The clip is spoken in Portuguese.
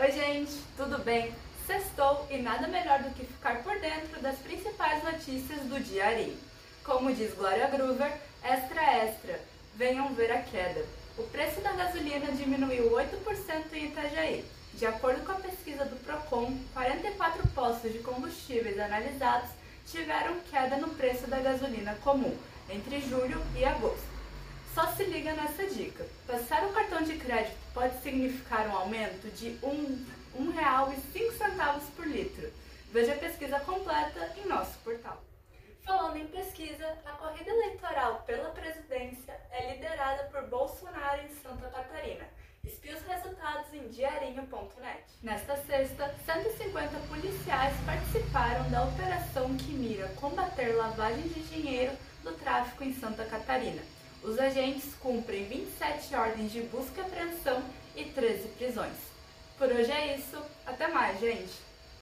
Oi, gente, tudo bem? Sextou e nada melhor do que ficar por dentro das principais notícias do dia Ari. Como diz Glória Groover, extra extra, venham ver a queda. O preço da gasolina diminuiu 8% em Itajaí. De acordo com a pesquisa do Procon, 44 postos de combustíveis analisados tiveram queda no preço da gasolina comum entre julho e agosto. Só se liga nessa dica. Passar o cartão de crédito pode significar um aumento de R$ 1,05 por litro. Veja a pesquisa completa em nosso portal. Falando em pesquisa, a corrida eleitoral pela presidência é liderada por Bolsonaro em Santa Catarina. Espie os resultados em diarinho.net. Nesta sexta, 150 policiais participaram da operação que mira combater lavagem de dinheiro do tráfico em Santa Catarina. Os agentes cumprem 27 ordens de busca e apreensão e 13 prisões. Por hoje é isso. Até mais, gente!